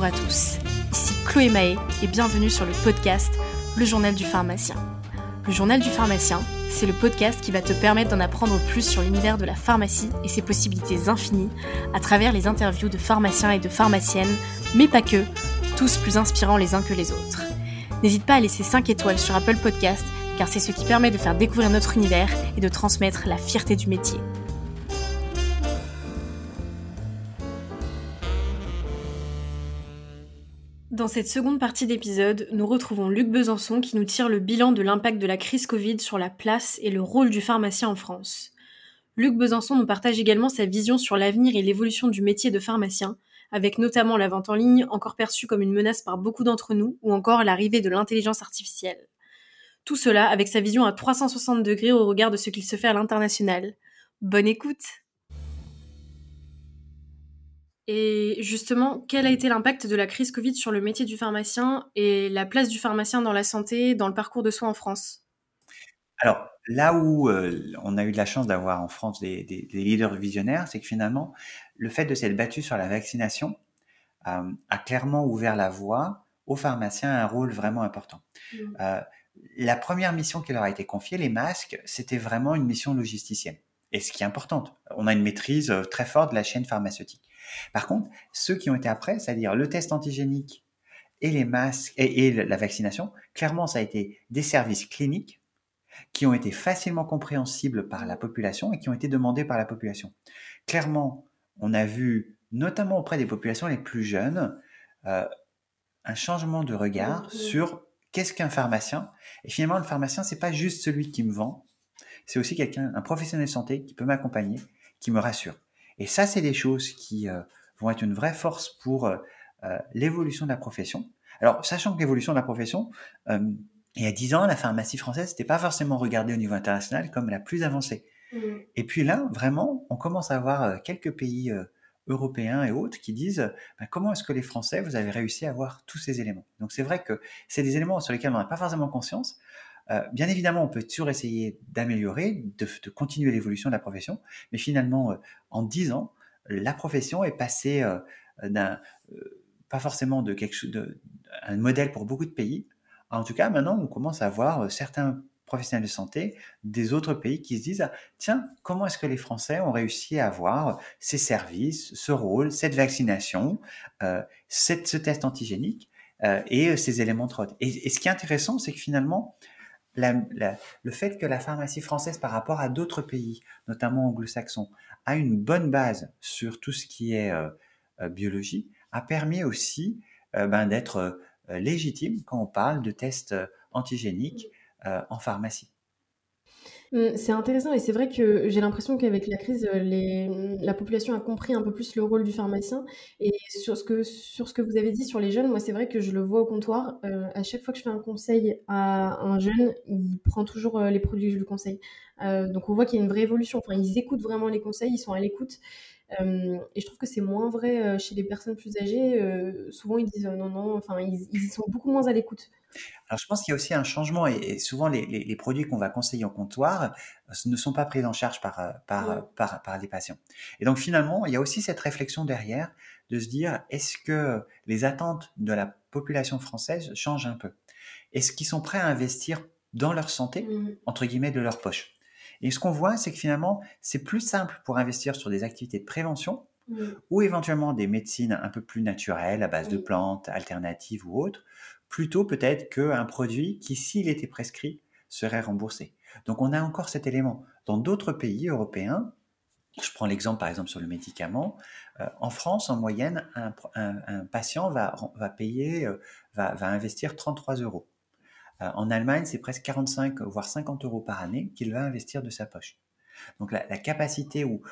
Bonjour à tous, ici Chloé Mahé et bienvenue sur le podcast Le Journal du pharmacien. Le Journal du pharmacien, c'est le podcast qui va te permettre d'en apprendre plus sur l'univers de la pharmacie et ses possibilités infinies à travers les interviews de pharmaciens et de pharmaciennes, mais pas que, tous plus inspirants les uns que les autres. N'hésite pas à laisser 5 étoiles sur Apple Podcast car c'est ce qui permet de faire découvrir notre univers et de transmettre la fierté du métier. Dans cette seconde partie d'épisode, nous retrouvons Luc Besançon qui nous tire le bilan de l'impact de la crise Covid sur la place et le rôle du pharmacien en France. Luc Besançon nous partage également sa vision sur l'avenir et l'évolution du métier de pharmacien, avec notamment la vente en ligne encore perçue comme une menace par beaucoup d'entre nous, ou encore l'arrivée de l'intelligence artificielle. Tout cela avec sa vision à 360 degrés au regard de ce qu'il se fait à l'international. Bonne écoute et justement, quel a été l'impact de la crise Covid sur le métier du pharmacien et la place du pharmacien dans la santé, dans le parcours de soins en France? Alors, là où euh, on a eu de la chance d'avoir en France des, leaders visionnaires, c'est que finalement, le fait de s'être battu sur la vaccination euh, a clairement ouvert la voie aux pharmaciens à un rôle vraiment important. Mmh. Euh, la première mission qui leur a été confiée, les masques, c'était vraiment une mission logisticienne. Et ce qui est important, on a une maîtrise très forte de la chaîne pharmaceutique. Par contre, ceux qui ont été après, c'est-à-dire le test antigénique et les masques et, la vaccination, clairement, ça a été des services cliniques qui ont été facilement compréhensibles par la population et qui ont été demandés par la population. Clairement, on a vu, notamment auprès des populations les plus jeunes, euh, un changement de regard mmh, sur qu'est-ce qu'un pharmacien. Et finalement, le pharmacien, c'est pas juste celui qui me vend, c'est aussi quelqu'un, un professionnel de santé qui peut m'accompagner, qui me rassure. Et ça, c'est des choses qui euh, vont être une vraie force pour euh, euh, l'évolution de la profession. Alors, sachant que l'évolution de la profession, il y a dix ans, la pharmacie française n'était pas forcément regardée au niveau international comme la plus avancée. Mmh. Et puis là, vraiment, on commence à avoir quelques pays européens et autres qui disent ben, comment est-ce que les Français, vous avez réussi à avoir tous ces éléments? Donc c'est vrai que c'est des éléments sur lesquels on n'a pas forcément conscience. Bien évidemment, on peut toujours essayer d'améliorer, de, continuer l'évolution de la profession, mais finalement, en dix ans, la profession est passée euh, d'un, euh, pas forcément de quelque chose, un modèle pour beaucoup de pays. En tout cas, maintenant, on commence à voir euh, certains professionnels de santé des autres pays qui se disent tiens, comment est-ce que les Français ont réussi à avoir ces services, ce rôle, cette vaccination, ce test antigénique et ces éléments de. Et, et, ce qui est intéressant, c'est que finalement, le fait que la pharmacie française par rapport à d'autres pays, notamment anglo-saxons, a une bonne base sur tout ce qui est euh, euh, biologie, a permis aussi euh, ben, d'être légitime quand on parle de tests antigéniques en pharmacie. Mmh, c'est intéressant et c'est vrai que j'ai l'impression qu'avec la crise, les la population a compris un peu plus le rôle du pharmacien et sur ce que vous avez dit sur les jeunes, moi, c'est vrai que je le vois au comptoir, à chaque fois que je fais un conseil à un jeune, il prend toujours, les produits que je lui conseille. donc on voit qu'il y a une vraie évolution. Enfin, ils écoutent vraiment les conseils, ils sont à l'écoute et je trouve que c'est moins vrai chez les personnes plus âgées. souvent, ils disent non, non, enfin, ils, ils sont beaucoup moins à l'écoute. Alors, je pense qu'il y a aussi un changement et, souvent les, les, produits qu'on va conseiller en comptoir ne sont pas pris en charge par, par, par, par, les patients. Et donc, finalement, il y a aussi cette réflexion derrière de se dire est-ce que les attentes de la population française changent un peu? Est-ce qu'ils sont prêts à investir dans leur santé, mmh. entre guillemets, de leur poche? Et ce qu'on voit, c'est que finalement, c'est plus simple pour investir sur des activités de prévention ou éventuellement des médecines un peu plus naturelles à base de plantes, alternatives ou autres, plutôt peut-être qu'un produit qui, s'il était prescrit, serait remboursé. Donc on a encore cet élément. Dans d'autres pays européens, je prends l'exemple par exemple sur le médicament, euh, en France, en moyenne, un, patient va, va payer, euh, va, va investir 33 euros. Euh, en Allemagne, c'est presque 45, voire 50 euros par année qu'il va investir de sa poche. Donc la, capacité ou,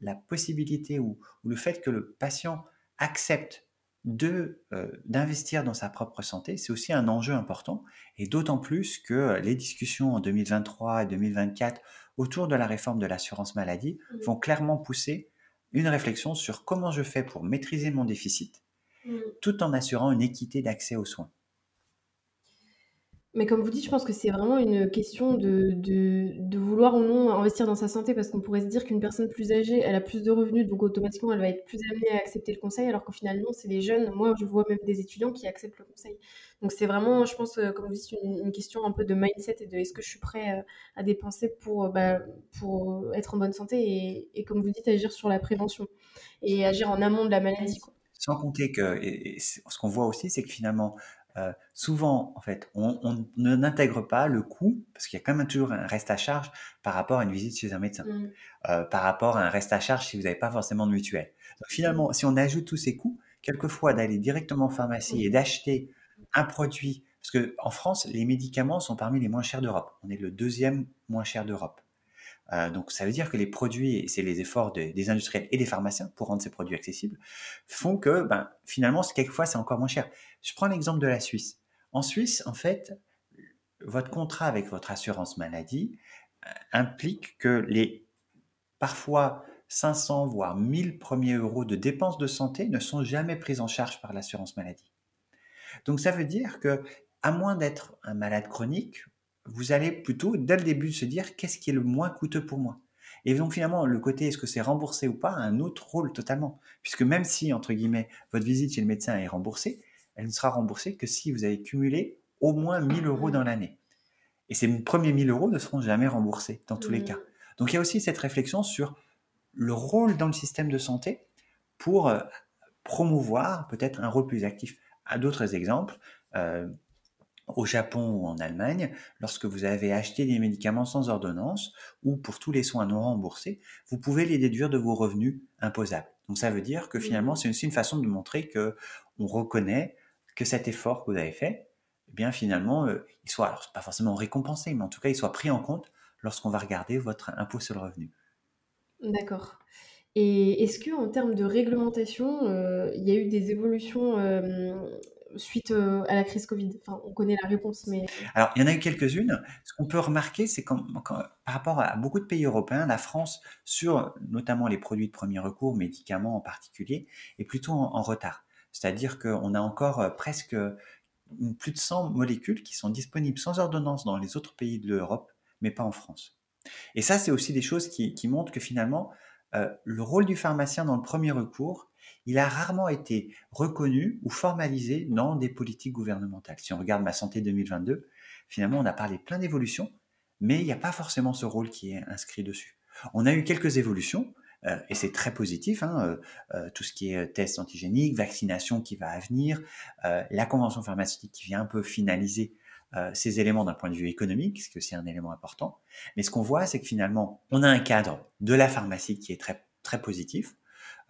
la possibilité ou, le fait que le patient accepte de euh, d'investir dans sa propre santé, c'est aussi un enjeu important, et d'autant plus que les discussions en 2023 et 2024 autour de la réforme de l'assurance maladie mmh. vont clairement pousser une réflexion sur comment je fais pour maîtriser mon déficit, mmh. tout en assurant une équité d'accès aux soins. Mais comme vous dites, je pense que c'est vraiment une question de de vouloir ou non investir dans sa santé parce qu'on pourrait se dire qu'une personne plus âgée, elle a plus de revenus, donc automatiquement, elle va être plus amenée à accepter le conseil, alors qu'au final, non, c'est les jeunes. Moi, je vois même des étudiants qui acceptent le conseil. Donc c'est vraiment, je pense, heu, comme vous dites, une question un peu de mindset et de est-ce que je suis prêt, heu, à dépenser pour, heu, bah, pour, être en bonne santé et et comme vous dites, agir sur la prévention et agir en amont de la maladie. Sans compter que ce qu'on voit aussi, c'est que finalement, euh, souvent, en fait, on, on ne n'intègre pas le coût, parce qu'il y a quand même toujours un reste à charge par rapport à une visite chez un médecin, Mmh. euh, par rapport à un reste à charge si vous n'avez pas forcément de mutuelle. Donc finalement, si on ajoute tous ces coûts, quelquefois d'aller directement en pharmacie et d'acheter un produit, parce que en France, les médicaments sont parmi les moins chers d'Europe. On est le deuxième moins cher d'Europe. Euh, donc ça veut dire que les produits, c'est les efforts de- des industriels et des pharmaciens pour rendre ces produits accessibles, font que ben, finalement, quelquefois, c'est encore moins cher. Je prends l'exemple de la Suisse. En Suisse, en fait, votre contrat avec votre assurance maladie euh, implique que les parfois 500 voire 1000 premiers euros de dépenses de santé ne sont jamais pris en charge par l'assurance maladie. Donc ça veut dire que à moins d'être un malade chronique, vous allez plutôt dès le début se dire qu'est-ce qui est le moins coûteux pour moi? Et donc finalement, le côté est-ce que c'est remboursé ou pas a un autre rôle totalement. Puisque même si, entre guillemets, votre visite chez le médecin est remboursée, elle ne sera remboursée que si vous avez cumulé au moins 1000 euros dans l'année. Et ces premiers 1000 euros ne seront jamais remboursés dans tous les cas. Donc il y a aussi cette réflexion sur le rôle dans le système de santé pour euh, promouvoir peut-être un rôle plus actif. À d'autres exemples, euh, au Japon ou en Allemagne, lorsque vous avez acheté des médicaments sans ordonnance ou pour tous les soins non remboursés, vous pouvez les déduire de vos revenus imposables. Donc ça veut dire que finalement, c'est aussi une façon de montrer que on reconnaît que cet effort que vous avez fait, eh bien finalement, euh, il soit alors pas forcément récompensé, mais en tout cas, il soit pris en compte lorsqu'on va regarder votre impôt sur le revenu. D'accord. Et est-ce que en termes de réglementation, euh, il y a eu des évolutions euh, suite euh, à la crise Covid on connaît la réponse, mais... Alors, il y en a eu quelques-unes. Ce qu'on peut remarquer, c'est que par rapport à beaucoup de pays européens, la France, sur notamment les produits de premier recours, médicaments en particulier, est plutôt en, retard. C'est-à-dire qu'on a encore euh, presque plus de 100 molécules qui sont disponibles sans ordonnance dans les autres pays de l'Europe, mais pas en France. Et ça, c'est aussi des choses qui montrent que finalement, euh, le rôle du pharmacien dans le premier recours, il a rarement été reconnu ou formalisé dans des politiques gouvernementales. Si on regarde Ma Santé 2022, finalement, on a parlé plein d'évolutions, mais il n'y a pas forcément ce rôle qui est inscrit dessus. On a eu quelques évolutions, euh, et c'est très positif, hein, euh, tout ce qui est test antigénique, vaccination qui va à venir, la convention pharmaceutique qui vient un peu finaliser euh, ces éléments d'un point de vue économique, ce que c'est un élément important. Mais ce qu'on voit, c'est que finalement, on a un cadre de la pharmacie qui est très, très positif,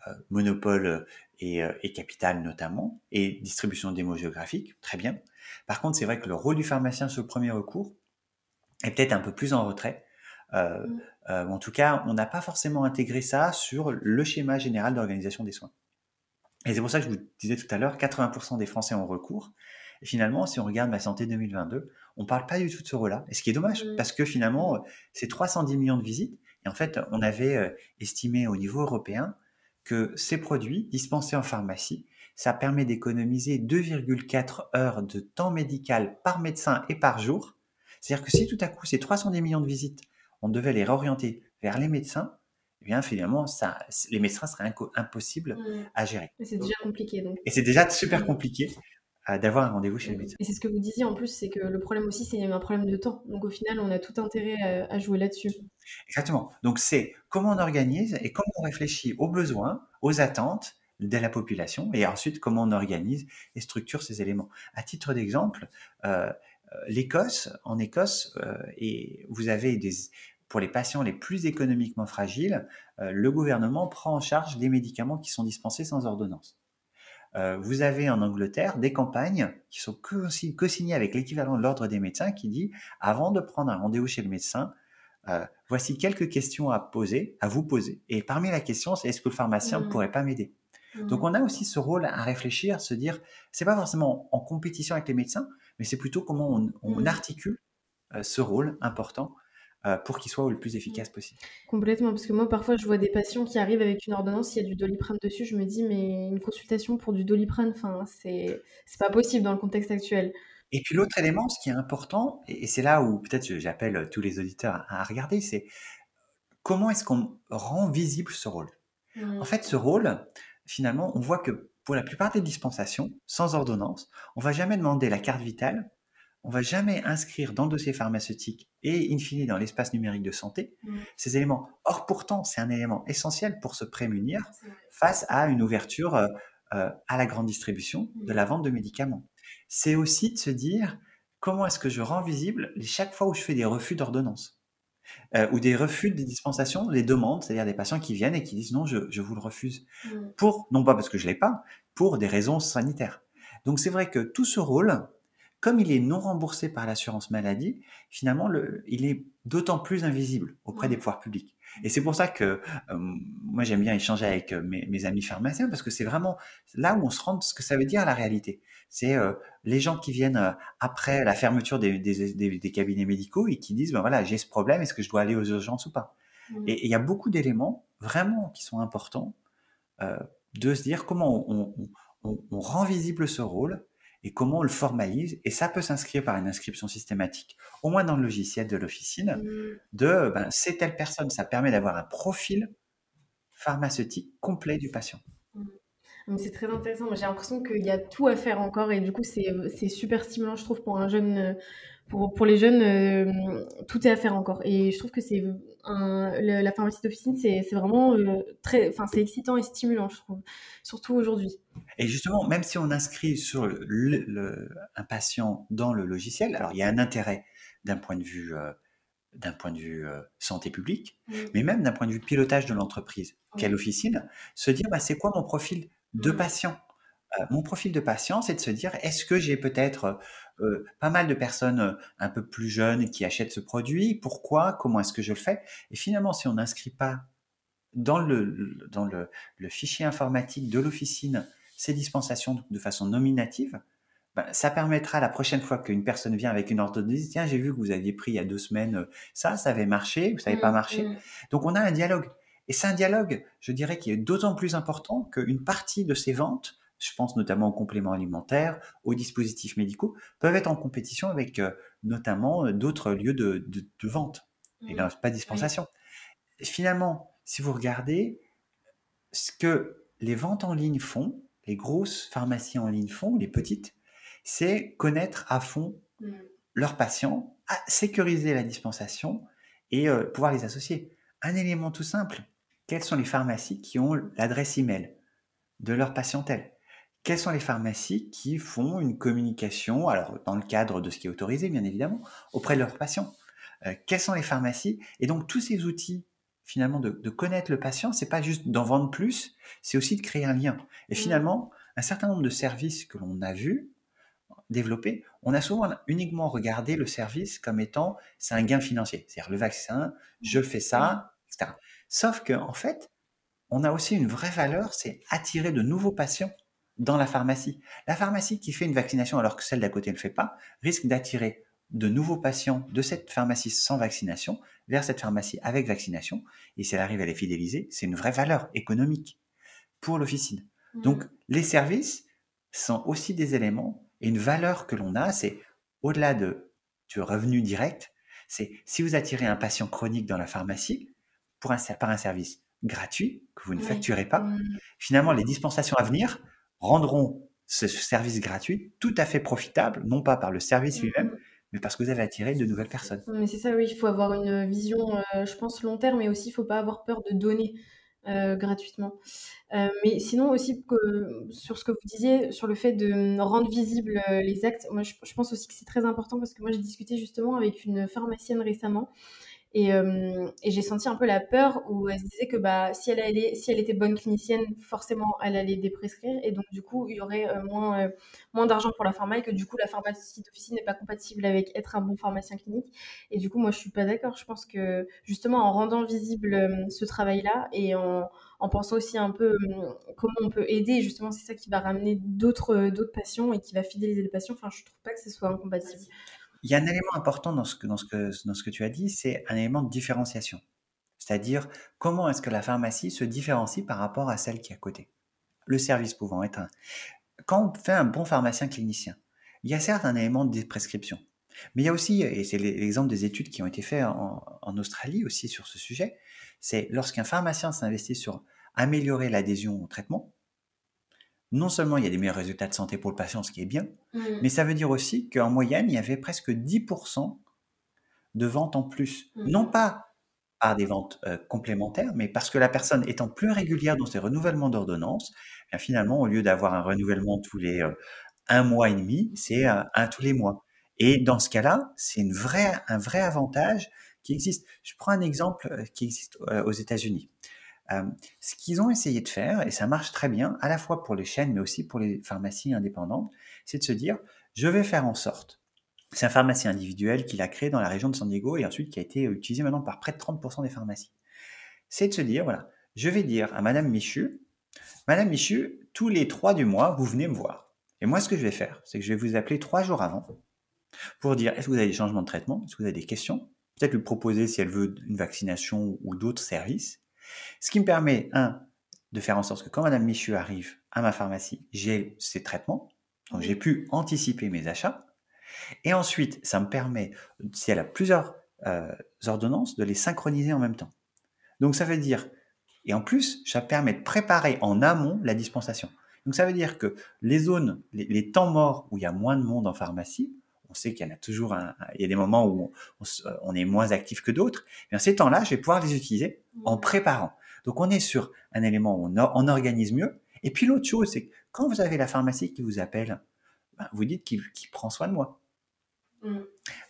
euh, monopole et, euh, et, capital notamment, et distribution démogéographique, très bien. Par contre, c'est vrai que le rôle du pharmacien sur le premier recours est peut-être un peu plus en retrait. Mmh. euh, en tout cas, on n'a pas forcément intégré ça sur le schéma général d'organisation des soins. Et c'est pour ça que je vous disais tout à l'heure, 80% des Français ont recours. Et finalement, si on regarde Ma Santé 2022, on parle pas du tout de ce rôle-là. Et ce qui est dommage, mmh. parce que finalement, c'est 310 millions de visites. Et en fait, on avait euh, estimé au niveau européen que ces produits dispensés en pharmacie, ça permet d'économiser 2,4 heures de temps médical par médecin et par jour. C'est-à-dire que si tout à coup, ces 310 millions de visites, on devait les réorienter vers les médecins, eh bien finalement, ça, les médecins seraient impossibles mmh. à gérer. C'est déjà compliqué. Donc. Et c'est déjà super compliqué d'avoir un rendez-vous chez le médecin. Et c'est ce que vous disiez en plus, c'est que le problème aussi, c'est un problème de temps. Donc au final, on a tout intérêt à, à jouer là-dessus. Exactement. Donc c'est comment on organise et comment on réfléchit aux besoins, aux attentes de la population, et ensuite comment on organise et structure ces éléments. À titre d'exemple, euh, l'Écosse, en Écosse, euh, et vous avez des, pour les patients les plus économiquement fragiles, euh, le gouvernement prend en charge les médicaments qui sont dispensés sans ordonnance. Euh, vous avez en Angleterre des campagnes qui sont co-signées avec l'équivalent de l'ordre des médecins qui dit avant de prendre un rendez-vous chez le médecin, euh, voici quelques questions à poser, à vous poser. Et parmi la question, c'est est-ce que le pharmacien ne mmh. pourrait pas m'aider? Mmh. Donc on a aussi ce rôle à réfléchir, à se dire, c'est pas forcément en compétition avec les médecins, mais c'est plutôt comment on, on mmh. articule euh, ce rôle important euh, pour qu'il soit le plus efficace possible. Complètement, parce que moi parfois je vois des patients qui arrivent avec une ordonnance, il y a du doliprane dessus, je me dis mais une consultation pour du doliprane, enfin c'est c'est pas possible dans le contexte actuel. Et puis l'autre élément, ce qui est important, et, c'est là où peut-être j'appelle tous les auditeurs à, regarder, c'est comment est-ce qu'on rend visible ce rôle? En Mmh. fait, ce rôle, finalement, on voit que pour la plupart des dispensations, sans ordonnance, on va jamais demander la carte vitale, on va jamais inscrire dans le dossier pharmaceutique et in fine dans l'espace numérique de santé Mmh. ces éléments. Or pourtant, c'est un élément essentiel pour se prémunir face à une ouverture euh, euh, à la grande distribution de Mmh. la vente de médicaments. C'est aussi de se dire comment est-ce que je rends visible chaque fois où je fais des refus d'ordonnance euh, ou des refus de dispensation, des demandes, c'est-à-dire des patients qui viennent et qui disent non, je, je vous le refuse, Mmh. pour non pas parce que je l'ai pas, pour des raisons sanitaires. Donc c'est vrai que tout ce rôle, comme il est non remboursé par l'assurance maladie, finalement, le, il est d'autant plus invisible auprès des pouvoirs publics. Et c'est pour ça que euh, moi j'aime bien échanger avec euh, mes, mes, amis pharmaciens parce que c'est vraiment là où on se rend ce que ça veut dire la réalité. C'est euh, les gens qui viennent après la fermeture des, des, des, des, cabinets médicaux et qui disent ben voilà j'ai ce problème est-ce que je dois aller aux urgences ou pas? Mmh. Et il y a beaucoup d'éléments vraiment qui sont importants euh, de se dire comment on, on, on, on rend visible ce rôle et comment on le formalise. Et ça peut s'inscrire par une inscription systématique, au moins dans le logiciel de l'officine, Mmh. de ben, c'est telle personne. Ça permet d'avoir un profil pharmaceutique complet du patient. Mmh. C'est très intéressant. J'ai l'impression qu'il y a tout à faire encore et du coup, c'est super stimulant, je trouve, pour un jeune. Pour, pour les jeunes, euh, tout est à faire encore. Et je trouve que c'est la pharmacie d'officine, c'est vraiment euh, très, enfin, c'est excitant et stimulant, je trouve, surtout aujourd'hui. Et justement, même si on inscrit sur le, le, un patient dans le logiciel, alors il y a un intérêt d'un point de vue, euh, d'un point de vue santé publique, mmh. mais même d'un point de vue pilotage de l'entreprise, Oui. quelle officine, se dire bah, c'est quoi mon profil de Mmh. patient? Euh, Mon profil de patient, c'est de se dire est-ce que j'ai peut-être euh, pas mal de personnes euh, un peu plus jeunes qui achètent ce produit? Pourquoi? Comment est-ce que je le fais? Et finalement, si on n'inscrit pas dans le, dans le, le fichier informatique de l'officine ces dispensations de façon nominative, ben, ça permettra la prochaine fois qu'une personne vient avec une ordonnance, tiens, j'ai vu que vous aviez pris il y a deux semaines euh, ça, ça avait marché, ou ça n'avait pas marché. Mmh. Donc on a un dialogue. Et c'est un dialogue, je dirais, qui est d'autant plus important qu'une partie de ces ventes, je pense notamment aux compléments alimentaires, aux dispositifs médicaux, peuvent être en compétition avec euh, notamment euh, d'autres lieux de, de, de vente. Et là, pas dispensation. Oui. Finalement, si vous regardez ce que les ventes en ligne font, les grosses pharmacies en ligne font, les petites, c'est connaître à fond mmh. leurs patients, sécuriser la dispensation et euh, pouvoir les associer. Un élément tout simple, quelles sont les pharmacies qui ont l'adresse email de leur patientèle? Quelles sont les pharmacies qui font une communication, alors dans le cadre de ce qui est autorisé bien évidemment, auprès de leurs patients? Euh, Quelles sont les pharmacies? Et donc tous ces outils finalement de, de connaître le patient, c'est pas juste d'en vendre plus, c'est aussi de créer un lien. Et mmh. finalement, un certain nombre de services que l'on a vus développés, on a souvent uniquement regardé le service comme étant c'est un gain financier, c'est-à-dire le vaccin, je fais ça, etc. Sauf que en fait, on a aussi une vraie valeur, c'est attirer de nouveaux patients dans la pharmacie. La pharmacie qui fait une vaccination alors que celle d'à côté ne le fait pas risque d'attirer de nouveaux patients de cette pharmacie sans vaccination vers cette pharmacie avec vaccination. Et si elle arrive à les fidéliser, c'est une vraie valeur économique pour l'officine. Mmh. Donc, les services sont aussi des éléments et une valeur que l'on a, c'est au-delà de, du revenu direct, c'est si vous attirez un patient chronique dans la pharmacie pour un, par un service gratuit que vous ne Oui. facturez pas, Mmh. finalement, les dispensations à venir rendront ce service gratuit tout à fait profitable, non pas par le service Mmh. lui-même, mais parce que vous avez attiré de nouvelles personnes. Mais c'est ça, oui, il faut avoir une vision, euh, je pense, long terme, mais aussi, il ne faut pas avoir peur de donner euh, gratuitement. Euh, mais sinon, aussi, que, sur ce que vous disiez, sur le fait de rendre visibles les actes, moi, je, je pense aussi que c'est très important parce que moi, j'ai discuté justement avec une pharmacienne récemment et, euh, et j'ai senti un peu la peur où elle se disait que bah, si, elle allait, si elle était bonne clinicienne, forcément, elle allait déprescrire. Et donc, du coup, il y aurait euh, moins, euh, moins d'argent pour la pharma et que du coup, la pharmacie d'officine n'est pas compatible avec être un bon pharmacien clinique. Et du coup, moi, je suis pas d'accord. Je pense que justement, en rendant visible ce travail-là et en, en, pensant aussi un peu comment on peut aider, justement, c'est ça qui va ramener d'autres d'autres patients et qui va fidéliser les patients. Enfin, je trouve pas que ce soit incompatible. Il y a un élément important dans ce que, tu as dit, c'est un élément de différenciation. C'est-à-dire, comment est-ce que la pharmacie se différencie par rapport à celle qui est à côté? Le service pouvant être un. Quand on fait un bon pharmacien clinicien, il y a certes un élément de prescription, mais il y a aussi, et c'est l'exemple des études qui ont été faites en Australie aussi sur ce sujet, c'est lorsqu'un pharmacien s'investit sur améliorer l'adhésion au traitement, non seulement il y a des meilleurs résultats de santé pour le patient, ce qui est bien, Mmh. mais ça veut dire aussi qu'en moyenne, il y avait presque 10% de ventes en plus. Mmh. Non pas par des ventes euh, complémentaires, mais parce que la personne étant plus régulière dans ses renouvellements d'ordonnance, eh finalement, au lieu d'avoir un renouvellement tous les euh, un mois et demi, c'est un, un tous les mois. Et dans ce cas-là, c'est un vrai avantage qui existe. Je prends un exemple euh, qui existe euh, aux États-Unis. Ce qu'ils ont essayé de faire, et ça marche très bien, à la fois pour les chaînes, mais aussi pour les pharmacies indépendantes, c'est de se dire, je vais faire en sorte. C'est un pharmacien individuel qu'il a créé dans la région de San Diego et ensuite qui a été utilisé maintenant par près de 30% des pharmacies. C'est de se dire, voilà, je vais dire à Madame Michu, Madame Michu, tous les trois du mois, vous venez me voir. Et moi, ce que je vais faire, c'est que je vais vous appeler trois jours avant pour dire, est-ce que vous avez des changements de traitement? Est-ce que vous avez des questions? Peut-être lui proposer si elle veut une vaccination ou d'autres services. Ce qui me permet, un, de faire en sorte que quand Madame Michu arrive à ma pharmacie, j'ai ces traitements, donc j'ai pu anticiper mes achats. Et ensuite, ça me permet, si elle a plusieurs euh, ordonnances, de les synchroniser en même temps. Donc ça veut dire, et en plus, ça permet de préparer en amont la dispensation. Donc ça veut dire que les zones, les, les temps morts où il y a moins de monde en pharmacie, on sait qu'il y en a toujours un, il y a des moments où on, on, on est moins actif que d'autres. Et ces temps-là, je vais pouvoir les utiliser en préparant. Donc on est sur un élément où on, on organise mieux. Et puis l'autre chose, c'est que quand vous avez la pharmacie qui vous appelle, ben, vous dites qu'il qu prend soin de moi. Mmh.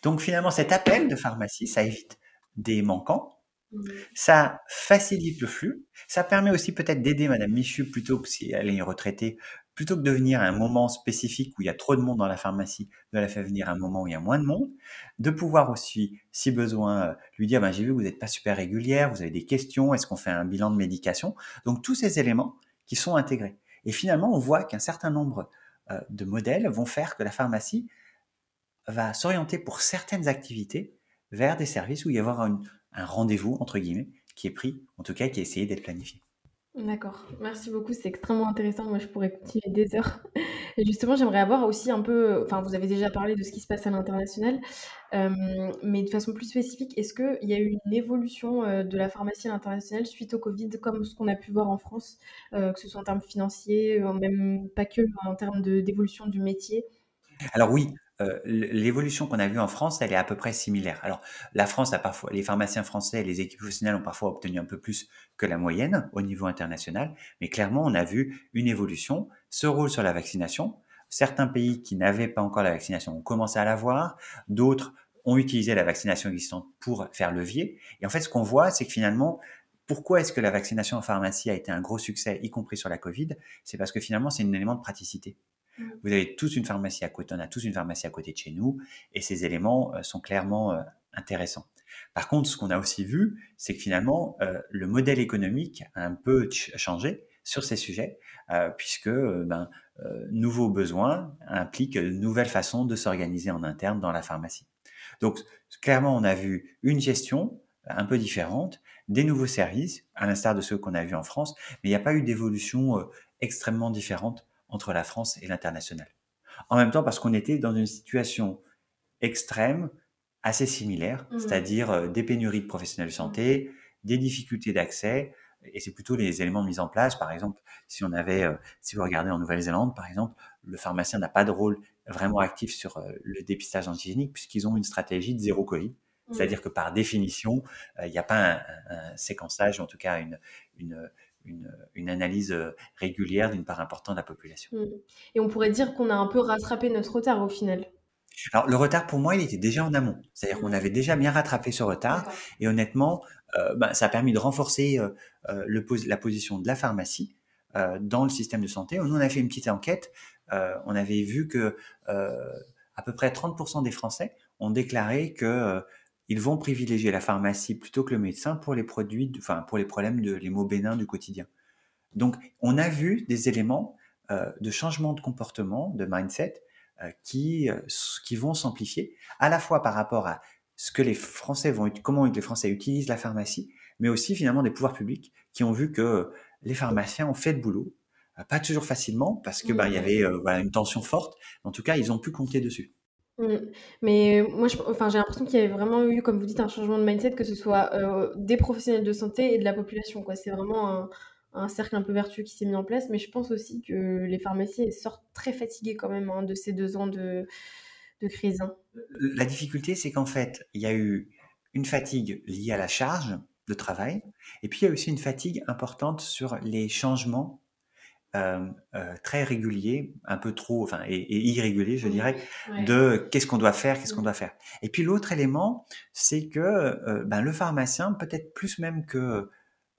Donc finalement, cet appel de pharmacie, ça évite des manquants, mmh. ça facilite le flux, ça permet aussi peut-être d'aider Madame Michu plutôt que si elle est retraitée, plutôt que de venir à un moment spécifique où il y a trop de monde dans la pharmacie, de la faire venir à un moment où il y a moins de monde, de pouvoir aussi, si besoin, lui dire, ben, j'ai vu vous n'êtes pas super régulière, vous avez des questions, est-ce qu'on fait un bilan de médication? Donc tous ces éléments qui sont intégrés. Et finalement, on voit qu'un certain nombre euh, de modèles vont faire que la pharmacie va s'orienter pour certaines activités vers des services où il y avoir un, un rendez-vous, entre guillemets, qui est pris, en tout cas qui est essayé d'être planifié. D'accord, merci beaucoup, c'est extrêmement intéressant. Moi, je pourrais continuer des heures. Et justement, j'aimerais avoir aussi un peu, enfin, vous avez déjà parlé de ce qui se passe à l'international, euh, mais de façon plus spécifique, est-ce qu'il y a eu une évolution euh, de la pharmacie à l'international suite au Covid, comme ce qu'on a pu voir en France, euh, que ce soit en termes financiers, même pas que en termes d'évolution du métier? Alors oui, euh, l'évolution qu'on a vue en France, elle est à peu près similaire. Alors, la France a parfois, les pharmaciens français, les équipes professionnelles ont parfois obtenu un peu plus que la moyenne au niveau international, mais clairement, on a vu une évolution, ce rôle sur la vaccination. Certains pays qui n'avaient pas encore la vaccination ont commencé à l'avoir, d'autres ont utilisé la vaccination existante pour faire levier. Et en fait, ce qu'on voit, c'est que finalement, pourquoi est-ce que la vaccination en pharmacie a été un gros succès, y compris sur la Covid? C'est parce que finalement, c'est un élément de praticité. Vous avez tous une pharmacie à côté, on a tous une pharmacie à côté de chez nous, et ces éléments euh, sont clairement euh, intéressants. Par contre, ce qu'on a aussi vu, c'est que finalement, euh, le modèle économique a un peu changé sur ces sujets, puisque ben, nouveaux besoins impliquent de nouvelles façons de s'organiser en interne dans la pharmacie. Donc, clairement, on a vu une gestion un peu différente, des nouveaux services, à l'instar de ceux qu'on a vus en France, mais il n'y a pas eu d'évolution extrêmement différente entre la France et l'international. En même temps, parce qu'on était dans une situation extrême, assez similaire, mmh. c'est-à-dire euh, des pénuries de professionnels de santé, des difficultés d'accès, et c'est plutôt les éléments mis en place. Par exemple, si on avait, euh, si vous regardez en Nouvelle-Zélande, par exemple, le pharmacien n'a pas de rôle vraiment actif sur euh, le dépistage antigénique puisqu'ils ont une stratégie de zéro Covid. Mmh. C'est-à-dire que par définition, il n'y a pas un, un, séquençage, en tout cas une, une, une, une, analyse régulière d'une part importante de la population. Mmh. Et on pourrait dire qu'on a un peu rattrapé notre retard au final. Alors le retard pour moi, il était déjà en amont. C'est-à-dire qu'on avait déjà bien rattrapé ce retard. Et honnêtement, euh, bah, ça a permis de renforcer euh, le, la position de la pharmacie euh, dans le système de santé. Nous, on a fait une petite enquête. on avait vu que à peu près 30% des Français ont déclaré que ils vont privilégier la pharmacie plutôt que le médecin pour les produits, enfin pour les problèmes de les maux bénins du quotidien. Donc, on a vu des éléments euh, de changement de comportement, de mindset, euh, qui euh, qui vont s'amplifier, à la fois par rapport à ce que les Français vont, comment les Français utilisent la pharmacie, mais aussi finalement des pouvoirs publics qui ont vu que les pharmaciens ont fait le boulot, pas toujours facilement parce que, bah, il y Mmh. avait, voilà, une tension forte. En tout cas, ils ont pu compter dessus. Mmh. Mais moi, enfin, j'ai l'impression qu'il y avait vraiment eu, comme vous dites, un changement de mindset, que ce soit, heu, des professionnels de santé et de la population, quoi. C'est vraiment un cercle un peu vertueux qui s'est mis en place, mais je pense aussi que les pharmaciens, sortent très fatigués quand même, hein, de ces 2 ans de de crise, hein. La difficulté, c'est qu'en fait, il y a eu une fatigue liée à la charge de travail et puis il y a aussi une fatigue importante sur les changements euh, euh, très réguliers, un peu trop, enfin, et, et irréguliers, je dirais, Ouais. de qu'est-ce qu'on doit faire, qu'est-ce qu'on Mmh. doit faire. Et puis l'autre élément, c'est que euh, ben, le pharmacien, peut-être plus même que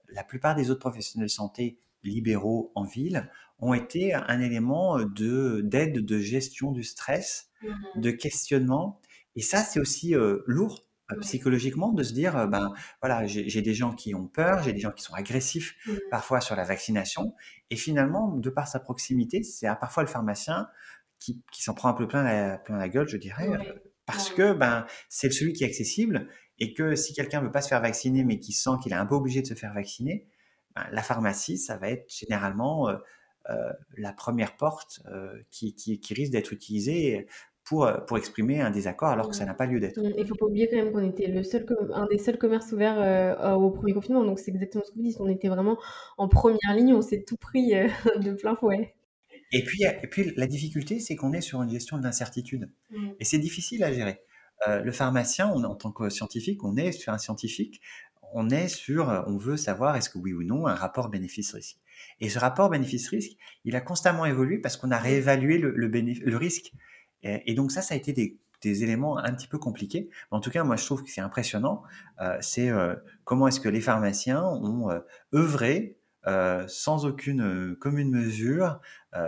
la plupart des autres professionnels de santé libéraux en ville, ont été un élément de d'aide, de gestion du stress, Mmh. de questionnement. Et ça, c'est aussi lourd. Psychologiquement de se dire, euh, ben voilà, j'ai des gens qui ont peur, j'ai des gens qui sont agressifs Mmh. parfois sur la vaccination. Et finalement, de par sa proximité, c'est à parfois le pharmacien qui, qui s'en prend un peu plein la, plein la gueule, je dirais, Ouais. euh, parce Ouais. que ben c'est celui qui est accessible et que si quelqu'un veut pas se faire vacciner mais qui sent qu'il est un peu obligé de se faire vacciner, ben, la pharmacie, ça va être généralement euh, euh, la première porte euh, qui, qui, qui risque d'être utilisée pour, euh, pour exprimer un désaccord alors que ça n'a pas lieu d'être. Il faut pas oublier quand même qu'on était le seul un des seuls commerces ouverts, heu, au premier confinement, donc c'est exactement ce que vous dites. On était vraiment en première ligne, on s'est tout pris, heu, de plein fouet. Et puis, et puis la difficulté, c'est qu'on est sur une gestion de l'incertitude. Mmh. Et c'est difficile à gérer. Euh, le pharmacien, on, en tant que scientifique, on est sur un scientifique, on est sur, on veut savoir est-ce que oui ou non un rapport bénéfice-risque. Et ce rapport bénéfice-risque, il a constamment évolué parce qu'on a réévalué le, le, le risque. Et, et, donc ça, ça a été des, des, éléments un petit peu compliqués. En tout cas, moi, je trouve que c'est impressionnant. Euh, c'est euh, comment est-ce que les pharmaciens ont euh, œuvré sans aucune commune mesure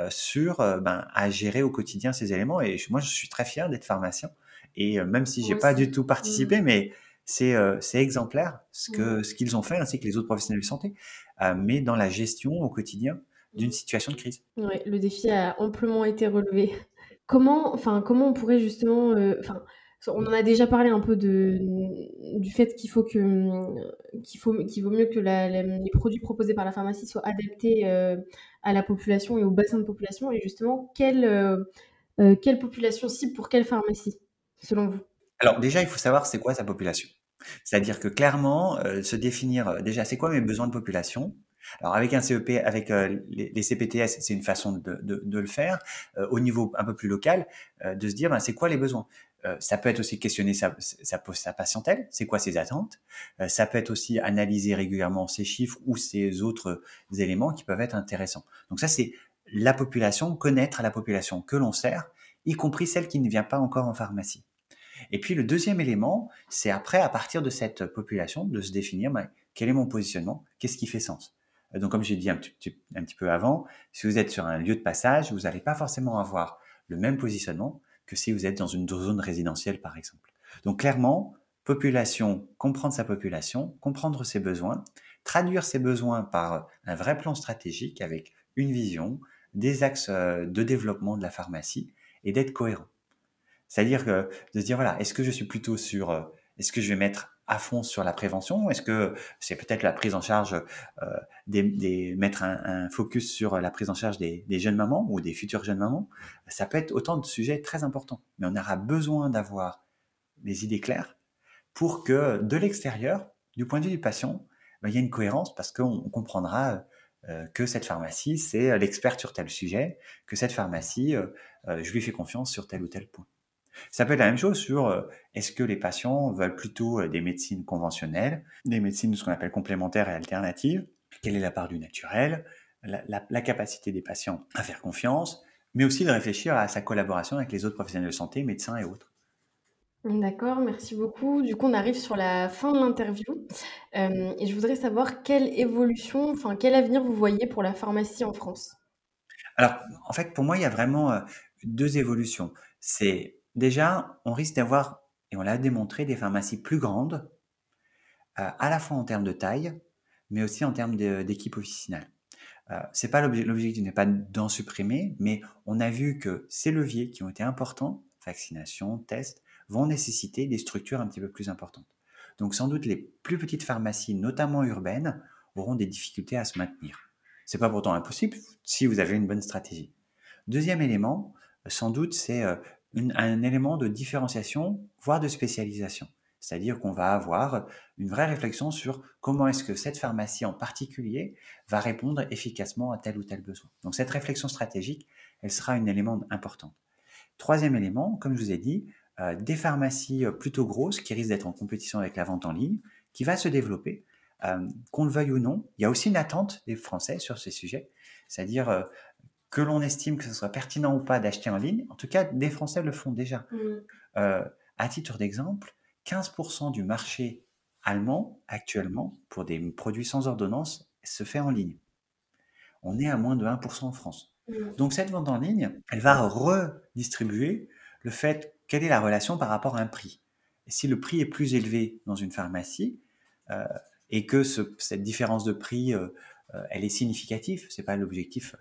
sur ben, à gérer au quotidien ces éléments. Et moi, je suis très fier d'être pharmacien. Et même si j'ai pas du tout participé, mmh. mais c'est exemplaire ce que mmh. ce qu'ils ont fait ainsi que les autres professionnels de santé, mais dans la gestion au quotidien d'une situation de crise. Ouais, le défi a amplement été relevé. Comment, enfin, comment on pourrait justement, enfin, on en a déjà parlé un peu du fait qu'il faut que, qu'il vaut mieux que les produits proposés par la pharmacie soient adaptés euh, à la population et au bassin de population. Et justement, quelle, euh, population cible pour quelle pharmacie, selon vous? Alors déjà, il faut savoir c'est quoi sa population. C'est-à-dire que clairement, euh, se définir déjà, c'est quoi mes besoins de population? Alors avec un CEP, avec euh, les, CPTS, c'est une façon de, de, de le faire euh, au niveau un peu plus local, euh, de se dire ben, c'est quoi les besoins? ça peut être aussi questionner sa, sa, sa patientèle, c'est quoi ses attentes? ça peut être aussi analyser régulièrement ces chiffres ou ces autres éléments qui peuvent être intéressants. Donc ça c'est la population, connaître la population que l'on sert, y compris celle qui ne vient pas encore en pharmacie. Et puis le deuxième élément, c'est après, à partir de cette population, de se définir ben, quel est mon positionnement, qu'est-ce qui fait sens? Donc, comme j'ai dit un petit, peu avant, si vous êtes sur un lieu de passage, vous n'allez pas forcément avoir le même positionnement que si vous êtes dans une zone résidentielle, par exemple. Donc, clairement, population, comprendre sa population, comprendre ses besoins, traduire ses besoins par un vrai plan stratégique avec une vision, des axes de développement de la pharmacie et d'être cohérent. C'est-à-dire de se dire, voilà, est-ce que je suis plutôt sur, est-ce que je vais mettre à fond sur la prévention? Est-ce que c'est peut-être la prise en charge, euh, des, des, mettre un, un, focus sur la prise en charge des, des, jeunes mamans ou des futures jeunes mamans? Ça peut être autant de sujets très importants. Mais on aura besoin d'avoir des idées claires pour que de l'extérieur, du point de vue du patient, ben, il y ait une cohérence parce qu'on comprendra euh, que cette pharmacie, c'est l'expert sur tel sujet, que cette pharmacie, euh, je lui fais confiance sur tel ou tel point. Ça peut être la même chose sur euh, est-ce que les patients veulent plutôt euh, des médecines conventionnelles, des médecines de ce qu'on appelle complémentaires et alternatives, quelle est la part du naturel, la, la, la, capacité des patients à faire confiance, mais aussi de réfléchir à sa collaboration avec les autres professionnels de santé, médecins et autres. D'accord, merci beaucoup. Du coup, on arrive sur la fin de l'interview euh, et je voudrais savoir quelle évolution, enfin quel avenir vous voyez pour la pharmacie en France? Alors, en fait, pour moi, il y a vraiment deux évolutions. C'est Déjà, on risque d'avoir, et on l'a démontré, des pharmacies plus grandes, euh, à la fois en termes de taille, mais aussi en termes d'équipe officinale. Euh, pas l'objectif n'est pas d'en supprimer, mais on a vu que ces leviers qui ont été importants, vaccination, tests, vont nécessiter des structures un petit peu plus importantes. Donc sans doute les plus petites pharmacies, notamment urbaines, auront des difficultés à se maintenir. C'est pas pourtant impossible si vous avez une bonne stratégie. Deuxième élément, sans doute, c'est un élément de différenciation, voire de spécialisation. C'est-à-dire qu'on va avoir une vraie réflexion sur comment est-ce que cette pharmacie en particulier va répondre efficacement à tel ou tel besoin. Donc cette réflexion stratégique, elle sera un élément important. Troisième élément, comme je vous ai dit, euh, des pharmacies euh, plutôt grosses qui risquent d'être en compétition avec la vente en ligne, qui va se développer, euh, qu'on le veuille ou non. Il y a aussi une attente des Français sur ces sujets, c'est-à-dire que l'on estime que ce soit pertinent ou pas d'acheter en ligne. En tout cas, des Français le font déjà. Mmh. à titre d'exemple, 15% du marché allemand actuellement pour des produits sans ordonnance se fait en ligne. On est à moins de 1% en France. Mmh. Donc cette vente en ligne, elle va redistribuer le fait quelle est la relation par rapport à un prix. Et si le prix est plus élevé dans une pharmacie euh, et que cette différence de prix, euh, elle est significative, c'est pas l'objectif.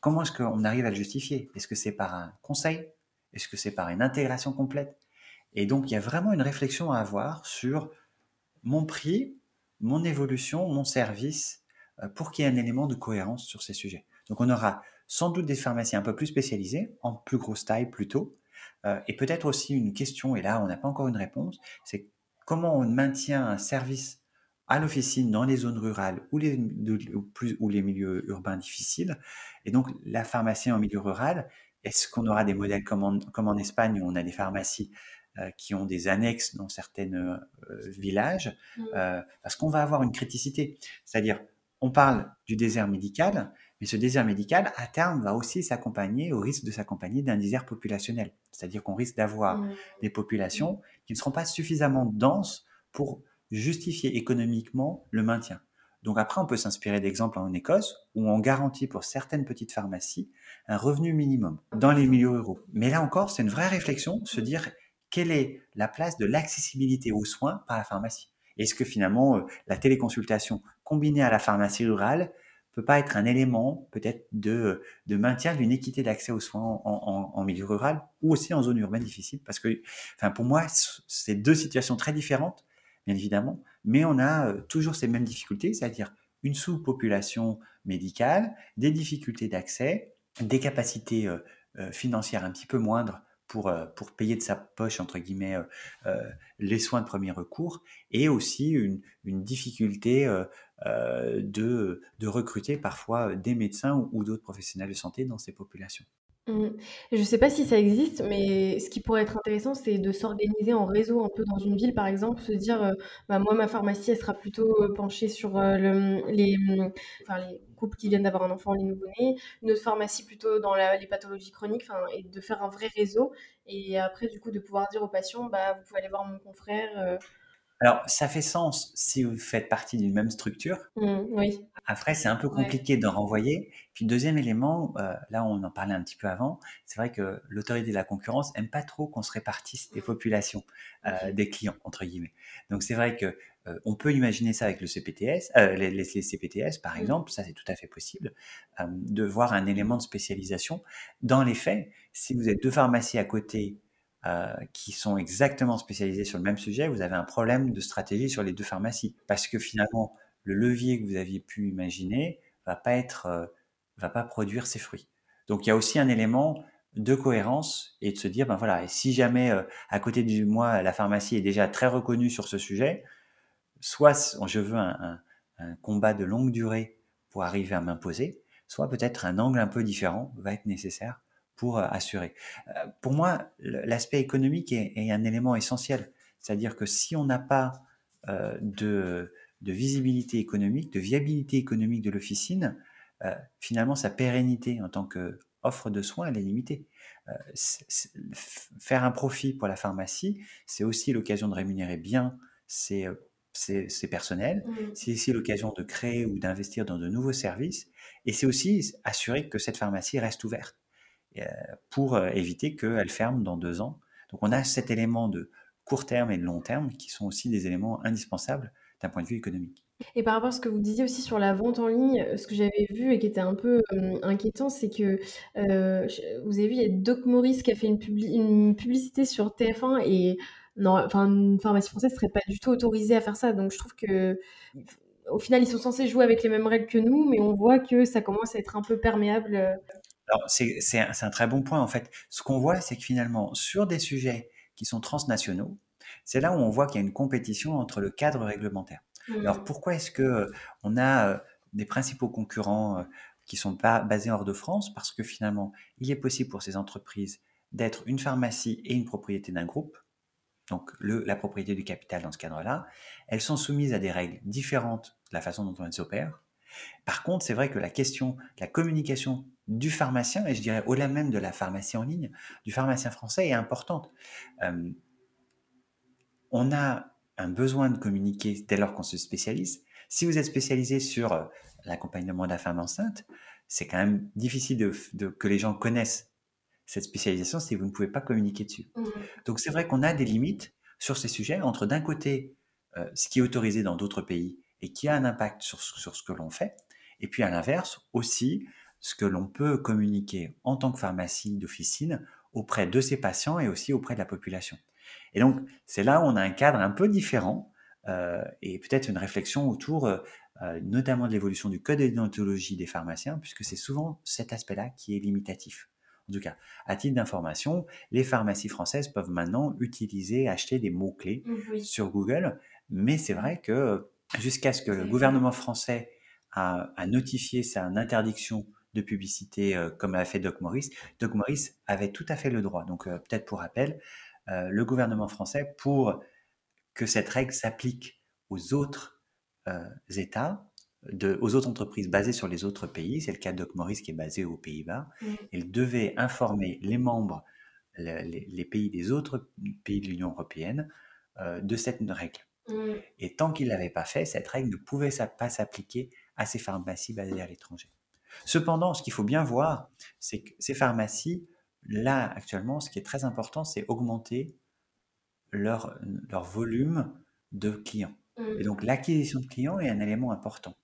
Comment est-ce qu'on arrive à le justifier? Est-ce que c'est par un conseil? Est-ce que c'est par une intégration complète? Et donc, il y a vraiment une réflexion à avoir sur mon prix, mon évolution, mon service, euh, pour qu'il y ait un élément de cohérence sur ces sujets. Donc, on aura sans doute des pharmacies un peu plus spécialisées, en plus grosse taille plutôt, euh, et peut-être aussi une question, et là, on n'a pas encore une réponse, c'est comment on maintient un service à l'officine dans les zones rurales ou les, plus, ou les milieux urbains difficiles. Et donc, la pharmacie en milieu rural, est-ce qu'on aura des modèles comme en, comme en Espagne où on a des pharmacies euh, qui ont des annexes dans certains euh, villages, mmh. euh, parce qu'on va avoir une criticité. C'est-à-dire, on parle du désert médical, mais ce désert médical, à terme, va aussi s'accompagner, au risque de s'accompagner d'un désert populationnel. C'est-à-dire qu'on risque d'avoir mmh. des populations qui ne seront pas suffisamment denses pour justifier économiquement le maintien. Donc après, on peut s'inspirer d'exemples en Écosse où on garantit pour certaines petites pharmacies un revenu minimum dans les milieux ruraux. Mais là encore, c'est une vraie réflexion, se dire quelle est la place de l'accessibilité aux soins par la pharmacie Est-ce que finalement euh, la téléconsultation combinée à la pharmacie rurale peut pas être un élément peut-être de, de maintien d'une équité d'accès aux soins en, milieu rural ou aussi en zone urbaine difficile? Parce que, enfin, pour moi, c'est deux situations très différentes, bien évidemment, mais on a euh, toujours ces mêmes difficultés, c'est-à-dire une sous-population médicale, des difficultés d'accès, des capacités euh, financières un petit peu moindres pour, euh, pour payer de sa poche, entre guillemets, euh, euh, les soins de premier recours, et aussi une, une difficulté de, de recruter parfois des médecins ou d'autres professionnels de santé dans ces populations. Mmh. Je ne sais pas si ça existe, mais ce qui pourrait être intéressant, c'est de s'organiser en réseau un peu dans une ville, par exemple, se dire, bah, moi, ma pharmacie, elle sera plutôt penchée sur mmh, enfin, les couples qui viennent d'avoir un enfant, les nouveau-nés, une pharmacie plutôt dans les pathologies chroniques, et de faire un vrai réseau, et après, du coup, de pouvoir dire aux patients, bah, vous pouvez aller voir mon confrère. Alors, ça fait sens si vous faites partie d'une même structure. Mmh, oui. Après, c'est un peu compliqué d'en renvoyer. Puis, deuxième élément, euh, là, on en parlait un petit peu avant, c'est vrai que l'autorité de la concurrence aime pas trop qu'on se répartisse des populations euh, des clients, entre guillemets. Donc, c'est vrai que euh, on peut imaginer ça avec le CPTS, les, les, CPTS, par mmh. exemple, ça c'est tout à fait possible, de voir un élément de spécialisation. Dans les faits, si vous êtes deux pharmacies à côté euh, qui sont exactement spécialisés sur le même sujet, vous avez un problème de stratégie sur les deux pharmacies. Parce que finalement, le levier que vous aviez pu imaginer va pas être, euh, va pas produire ses fruits. Donc il y a aussi un élément de cohérence et de se dire, ben voilà, si jamais euh, à côté du moi, la pharmacie est déjà très reconnue sur ce sujet, soit je veux un combat de longue durée pour arriver à m'imposer, soit peut-être un angle un peu différent va être nécessaire pour euh, assurer. Euh, pour moi, l'aspect économique est, un élément essentiel. C'est-à-dire que si on n'a pas euh, de, visibilité économique, de viabilité économique de l'officine, finalement, sa pérennité en tant qu'offre de soins, elle est limitée. faire un profit pour la pharmacie, c'est aussi l'occasion de rémunérer bien ses, personnels, mmh. c'est aussi l'occasion de créer ou d'investir dans de nouveaux services, et c'est aussi assurer que cette pharmacie reste ouverte. Euh, pour euh, éviter qu'elle ferme dans deux ans. Donc on a cet élément de court terme et de long terme qui sont aussi des éléments indispensables d'un point de vue économique. Et par rapport à ce que vous disiez aussi sur la vente en ligne, ce que j'avais vu et qui était un peu inquiétant, c'est que vous avez vu, il y a Doc Maurice qui a fait une, publicité sur TF1 et enfin, une pharmacie française serait pas du tout autorisée à faire ça. Donc je trouve que au final, ils sont censés jouer avec les mêmes règles que nous, mais on voit que ça commence à être un peu perméable. Alors, c'est un, un, très bon point, en fait. Ce qu'on voit, c'est que finalement, sur des sujets qui sont transnationaux, c'est là où on voit qu'il y a une compétition entre le cadre réglementaire. Mmh. Alors, pourquoi est-ce que on a des principaux concurrents qui sont pas basés hors de France? Parce que finalement, il est possible pour ces entreprises d'être une pharmacie et une propriété d'un groupe, donc le, la propriété du capital dans ce cadre-là. Elles sont soumises à des règles différentes de la façon dont elles s'opèrent. Par contre, c'est vrai que la question de la communication du pharmacien, et je dirais au-delà même de la pharmacie en ligne, du pharmacien français est importante. Euh, on a un besoin de communiquer dès lors qu'on se spécialise. Si vous êtes spécialisé sur euh, l'accompagnement de la femme enceinte, c'est quand même difficile de, que les gens connaissent cette spécialisation si vous ne pouvez pas communiquer dessus. Mmh. Donc c'est vrai qu'on a des limites sur ces sujets entre d'un côté euh, ce qui est autorisé dans d'autres pays et qui a un impact sur, sur ce que l'on fait, et puis à l'inverse aussi ce que l'on peut communiquer en tant que pharmacie d'officine auprès de ses patients et aussi auprès de la population. Et donc c'est là où on a un cadre un peu différent euh, et peut-être une réflexion autour euh, euh, notamment de l'évolution du code de déontologie des pharmaciens, puisque c'est souvent cet aspect-là qui est limitatif. En tout cas, à titre d'information, les pharmacies françaises peuvent maintenant utiliser, acheter des mots-clés sur Google, mais c'est vrai que jusqu'à ce que le gouvernement français a, notifié sa interdiction de publicité euh, comme a fait Doc Morris, Doc Morris avait tout à fait le droit. Donc euh, peut-être pour rappel, le gouvernement français, pour que cette règle s'applique aux autres euh, États, de, aux autres entreprises basées sur les autres pays. C'est le cas de Doc Morris qui est basé aux Pays-Bas. Il devait informer les membres, les, pays des autres pays de l'Union européenne euh, de cette règle. Et tant qu'il ne l'avait pas fait, cette règle ne pouvait pas s'appliquer à ces pharmacies basées à l'étranger. Cependant, ce qu'il faut bien voir, c'est que ces pharmacies, là actuellement, ce qui est très important, c'est augmenter leur, leur volume de clients. Et donc l'acquisition de clients est un élément important,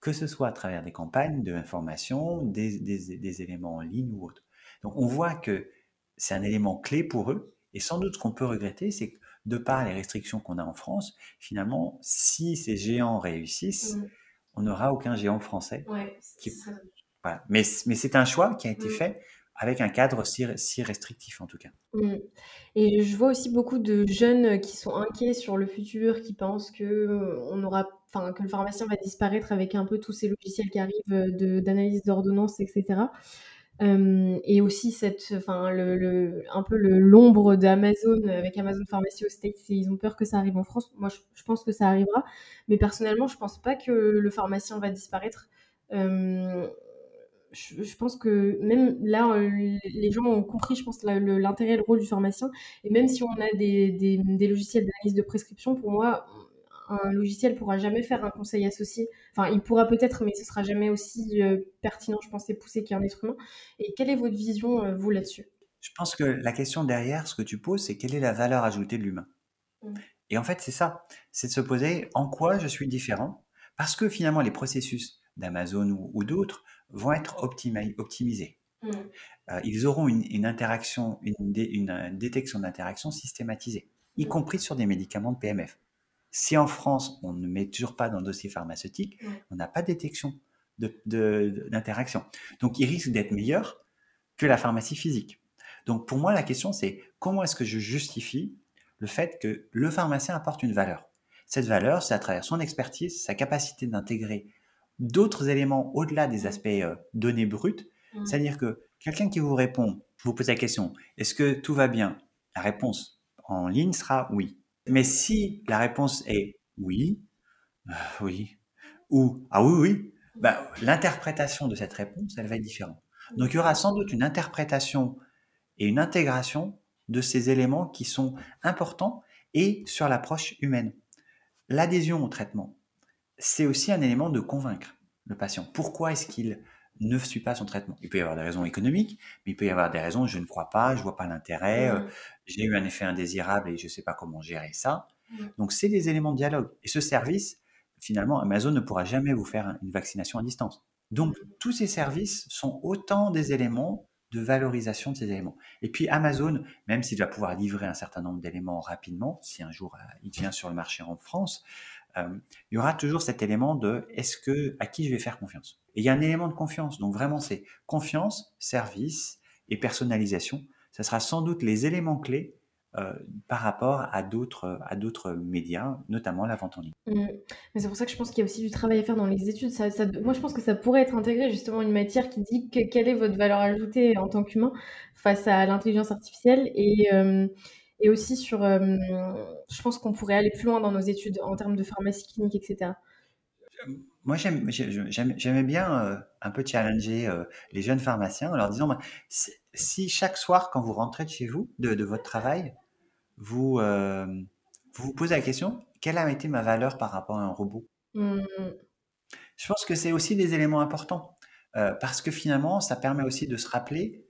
que ce soit à travers des campagnes d'information, des, des, des, éléments en ligne ou autre. Donc on voit que c'est un élément clé pour eux, et sans doute ce qu'on peut regretter, c'est que de par les restrictions qu'on a en France, finalement, si ces géants réussissent, mmh. On n'aura aucun géant français. Ouais, qui... voilà. Mais, mais c'est un choix qui a été mmh. fait avec un cadre si, restrictif en tout cas. Mmh. Et je vois aussi beaucoup de jeunes qui sont inquiets sur le futur, qui pensent que, euh, on aura, enfin, que le pharmacien va disparaître avec un peu tous ces logiciels qui arrivent euh, d'analyse d'ordonnance, etc. et aussi cette, enfin, un peu l'ombre d'Amazon avec Amazon Pharmacy aux States, ils ont peur que ça arrive en France. Moi, je, pense que ça arrivera, mais personnellement, je pense pas que le pharmacien va disparaître je, pense que même là, euh, les gens ont compris, je pense, l'intérêt et le rôle du pharmacien. Et même si on a des, logiciels d'analyse de prescription, pour moi, un logiciel pourra jamais faire un conseil associé. Enfin, il pourra peut-être, mais ce sera jamais aussi euh, pertinent, je pense, et poussé qu'un être humain. Et quelle est votre vision, euh, vous, là-dessus? Je pense que la question derrière, ce que tu poses, c'est quelle est la valeur ajoutée de l'humain? Mmh. Et en fait, c'est ça. C'est de se poser en quoi je suis différent. Parce que finalement, les processus d'Amazon ou d'autres vont être optimisés. Mmh. Euh, ils auront une, interaction, une, détection d'interaction systématisée, y mmh. compris sur des médicaments de PMF. Si en France, on ne met toujours pas dans le dossier pharmaceutique, on n'a pas de détection d'interaction. Donc, il risque d'être meilleur que la pharmacie physique. Donc, pour moi, la question, c'est comment est-ce que je justifie le fait que le pharmacien apporte une valeur? Cette valeur, c'est à travers son expertise, sa capacité d'intégrer d'autres éléments au-delà des aspects euh, données brutes. Mmh. C'est-à-dire que quelqu'un qui vous répond, vous pose la question, est-ce que tout va bien? La réponse en ligne sera oui. Mais si la réponse est oui, euh, oui, ou ah oui, oui, bah, l'interprétation de cette réponse, elle va être différente. Donc il y aura sans doute une interprétation et une intégration de ces éléments qui sont importants et sur l'approche humaine. L'adhésion au traitement, c'est aussi un élément de convaincre le patient. Pourquoi est-ce qu'il ne suit pas son traitement Il peut y avoir des raisons économiques, mais il peut y avoir des raisons je ne crois pas, je vois pas l'intérêt, euh, j'ai eu un effet indésirable et je ne sais pas comment gérer ça. Donc c'est des éléments de dialogue. Et ce service, finalement, Amazon ne pourra jamais vous faire une vaccination à distance. Donc tous ces services sont autant des éléments de valorisation de ces éléments. Et puis Amazon, même s'il va pouvoir livrer un certain nombre d'éléments rapidement, si un jour euh, il vient sur le marché en France, euh, il y aura toujours cet élément de est-ce que à qui je vais faire confiance? Et il y a un élément de confiance. Donc vraiment, c'est confiance, service et personnalisation. Ça sera sans doute les éléments clés euh, par rapport à d'autres à d'autres médias, notamment la vente en ligne. Mmh. Mais c'est pour ça que je pense qu'il y a aussi du travail à faire dans les études. Ça, moi, je pense que ça pourrait être intégré justement une matière qui dit que, quelle est votre valeur ajoutée en tant qu'humain face à l'intelligence artificielle et, euh, et aussi sur. Euh, je pense qu'on pourrait aller plus loin dans nos études en termes de pharmacie clinique, etc. Moi, j'aimais bien un peu challenger les jeunes pharmaciens en leur disant bah, si chaque soir, quand vous rentrez de chez vous, de, votre travail, vous, vous vous posez la question quelle a été ma valeur par rapport à un robot? Mmh. Je pense que c'est aussi des éléments importants parce que finalement, ça permet aussi de se rappeler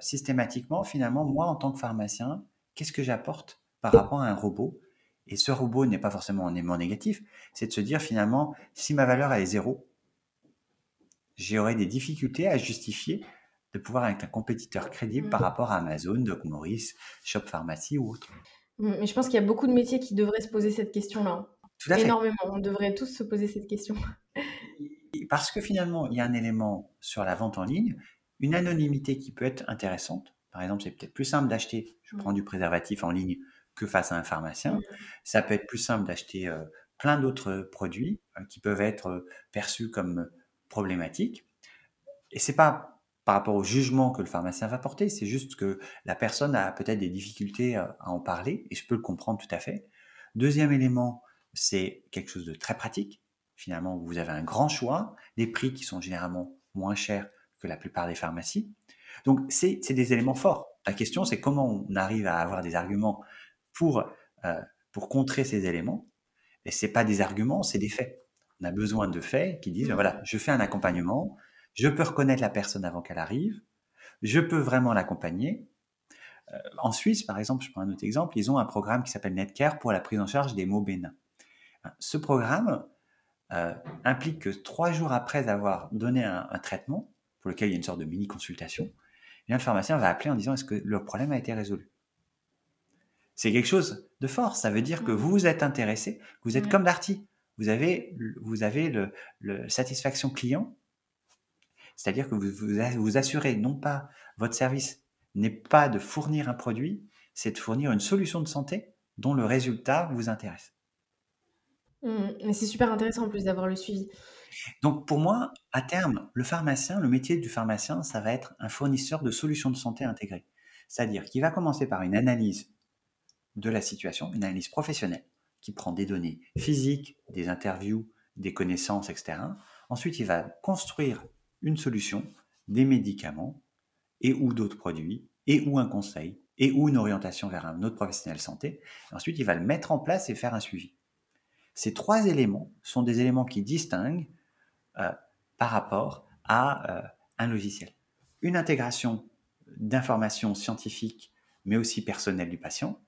systématiquement, finalement, moi en tant que pharmacien, qu'est-ce que j'apporte par rapport à un robot? Et ce robot n'est pas forcément un élément négatif, c'est de se dire finalement, si ma valeur est zéro, j'aurai des difficultés à justifier de pouvoir être un compétiteur crédible par mmh. rapport à Amazon, Doc Morris, Shop Pharmacy ou autre. Mmh, mais je pense qu'il y a beaucoup de métiers qui devraient se poser cette question-là. Tout à fait. Énormément. On devrait tous se poser cette question. Parce que finalement, il y a un élément sur la vente en ligne, une anonymité qui peut être intéressante. Par exemple, c'est peut-être plus simple d'acheter, je prends mmh. du préservatif en ligne que face à un pharmacien. Ça peut être plus simple d'acheter euh, plein d'autres produits euh, qui peuvent être euh, perçus comme problématiques. Et c'est pas par rapport au jugement que le pharmacien va porter, c'est juste que la personne a peut-être des difficultés à en parler, et je peux le comprendre tout à fait. Deuxième élément, c'est quelque chose de très pratique. Finalement, vous avez un grand choix, des prix qui sont généralement moins chers que la plupart des pharmacies. Donc, c'est des éléments forts. La question, c'est comment on arrive à avoir des arguments pour, euh, pour contrer ces éléments. Et c'est pas des arguments, c'est des faits. On a besoin de faits qui disent, mmh. voilà, je fais un accompagnement, je peux reconnaître la personne avant qu'elle arrive, je peux vraiment l'accompagner. Euh, en Suisse, par exemple, je prends un autre exemple, ils ont un programme qui s'appelle Netcare pour la prise en charge des maux bénins. Ce programme euh, implique que trois jours après avoir donné un, traitement, pour lequel il y a une sorte de mini-consultation, le pharmacien va appeler en disant est-ce que le problème a été résolu? C'est quelque chose de fort, ça veut dire que vous vous êtes intéressé, vous êtes comme Darty, vous avez, vous avez le, le satisfaction client. C'est-à-dire que vous, vous assurez non pas votre service n'est pas de fournir un produit, c'est de fournir une solution de santé dont le résultat vous intéresse. Mmh, mais c'est super intéressant en plus d'avoir le suivi. Donc pour moi, à terme, le pharmacien, le métier du pharmacien, ça va être un fournisseur de solutions de santé intégrées. C'est-à-dire qu'il va commencer par une analyse de la situation, une analyse professionnelle, qui prend des données physiques, des interviews, des connaissances, etc. Ensuite, il va construire une solution, des médicaments et ou d'autres produits et ou un conseil et ou une orientation vers un autre professionnel santé. ensuite, il va le mettre en place et faire un suivi. Ces trois éléments sont des éléments qui distinguent par rapport à euh, un logiciel. Une intégration d'informations scientifiques, mais aussi personnelles du patient.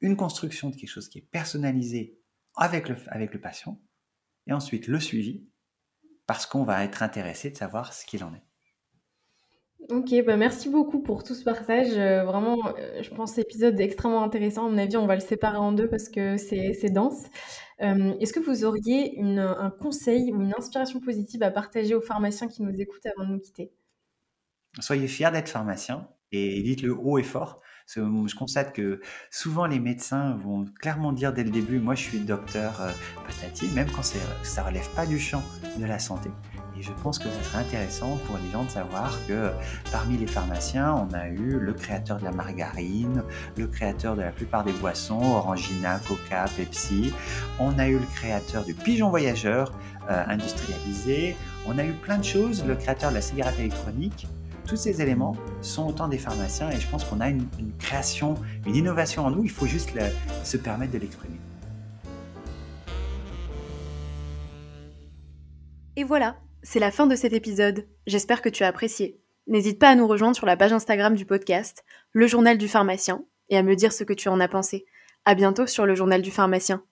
Une construction de quelque chose qui est personnalisé avec le, avec le patient. Et ensuite, le suivi parce qu'on va être intéressé de savoir ce qu'il en est. Ok, bah merci beaucoup pour tout ce partage. Euh, vraiment, euh, je pense épisode extrêmement intéressant. À mon avis, on va le séparer en deux parce que c'est dense. Euh, est-ce que vous auriez un conseil ou une inspiration positive à partager aux pharmaciens qui nous écoutent avant de nous quitter? Soyez fiers d'être pharmacien et dites-le haut et fort je constate que souvent les médecins vont clairement dire dès le début, moi je suis docteur euh, patati, même quand ça relève pas du champ de la santé. Et je pense que ce serait intéressant pour les gens de savoir que parmi les pharmaciens, on a eu le créateur de la margarine, le créateur de la plupart des boissons, Orangina, Coca, Pepsi. On a eu le créateur du pigeon voyageur euh, industrialisé. On a eu plein de choses, le créateur de la cigarette électronique tous ces éléments sont autant des pharmaciens et je pense qu'on a une, création, une innovation en nous, il faut juste se permettre de l'exprimer. Et voilà, c'est la fin de cet épisode. J'espère que tu as apprécié. N'hésite pas à nous rejoindre sur la page Instagram du podcast, Le Journal du Pharmacien, et à me dire ce que tu en as pensé. À bientôt sur Le Journal du Pharmacien.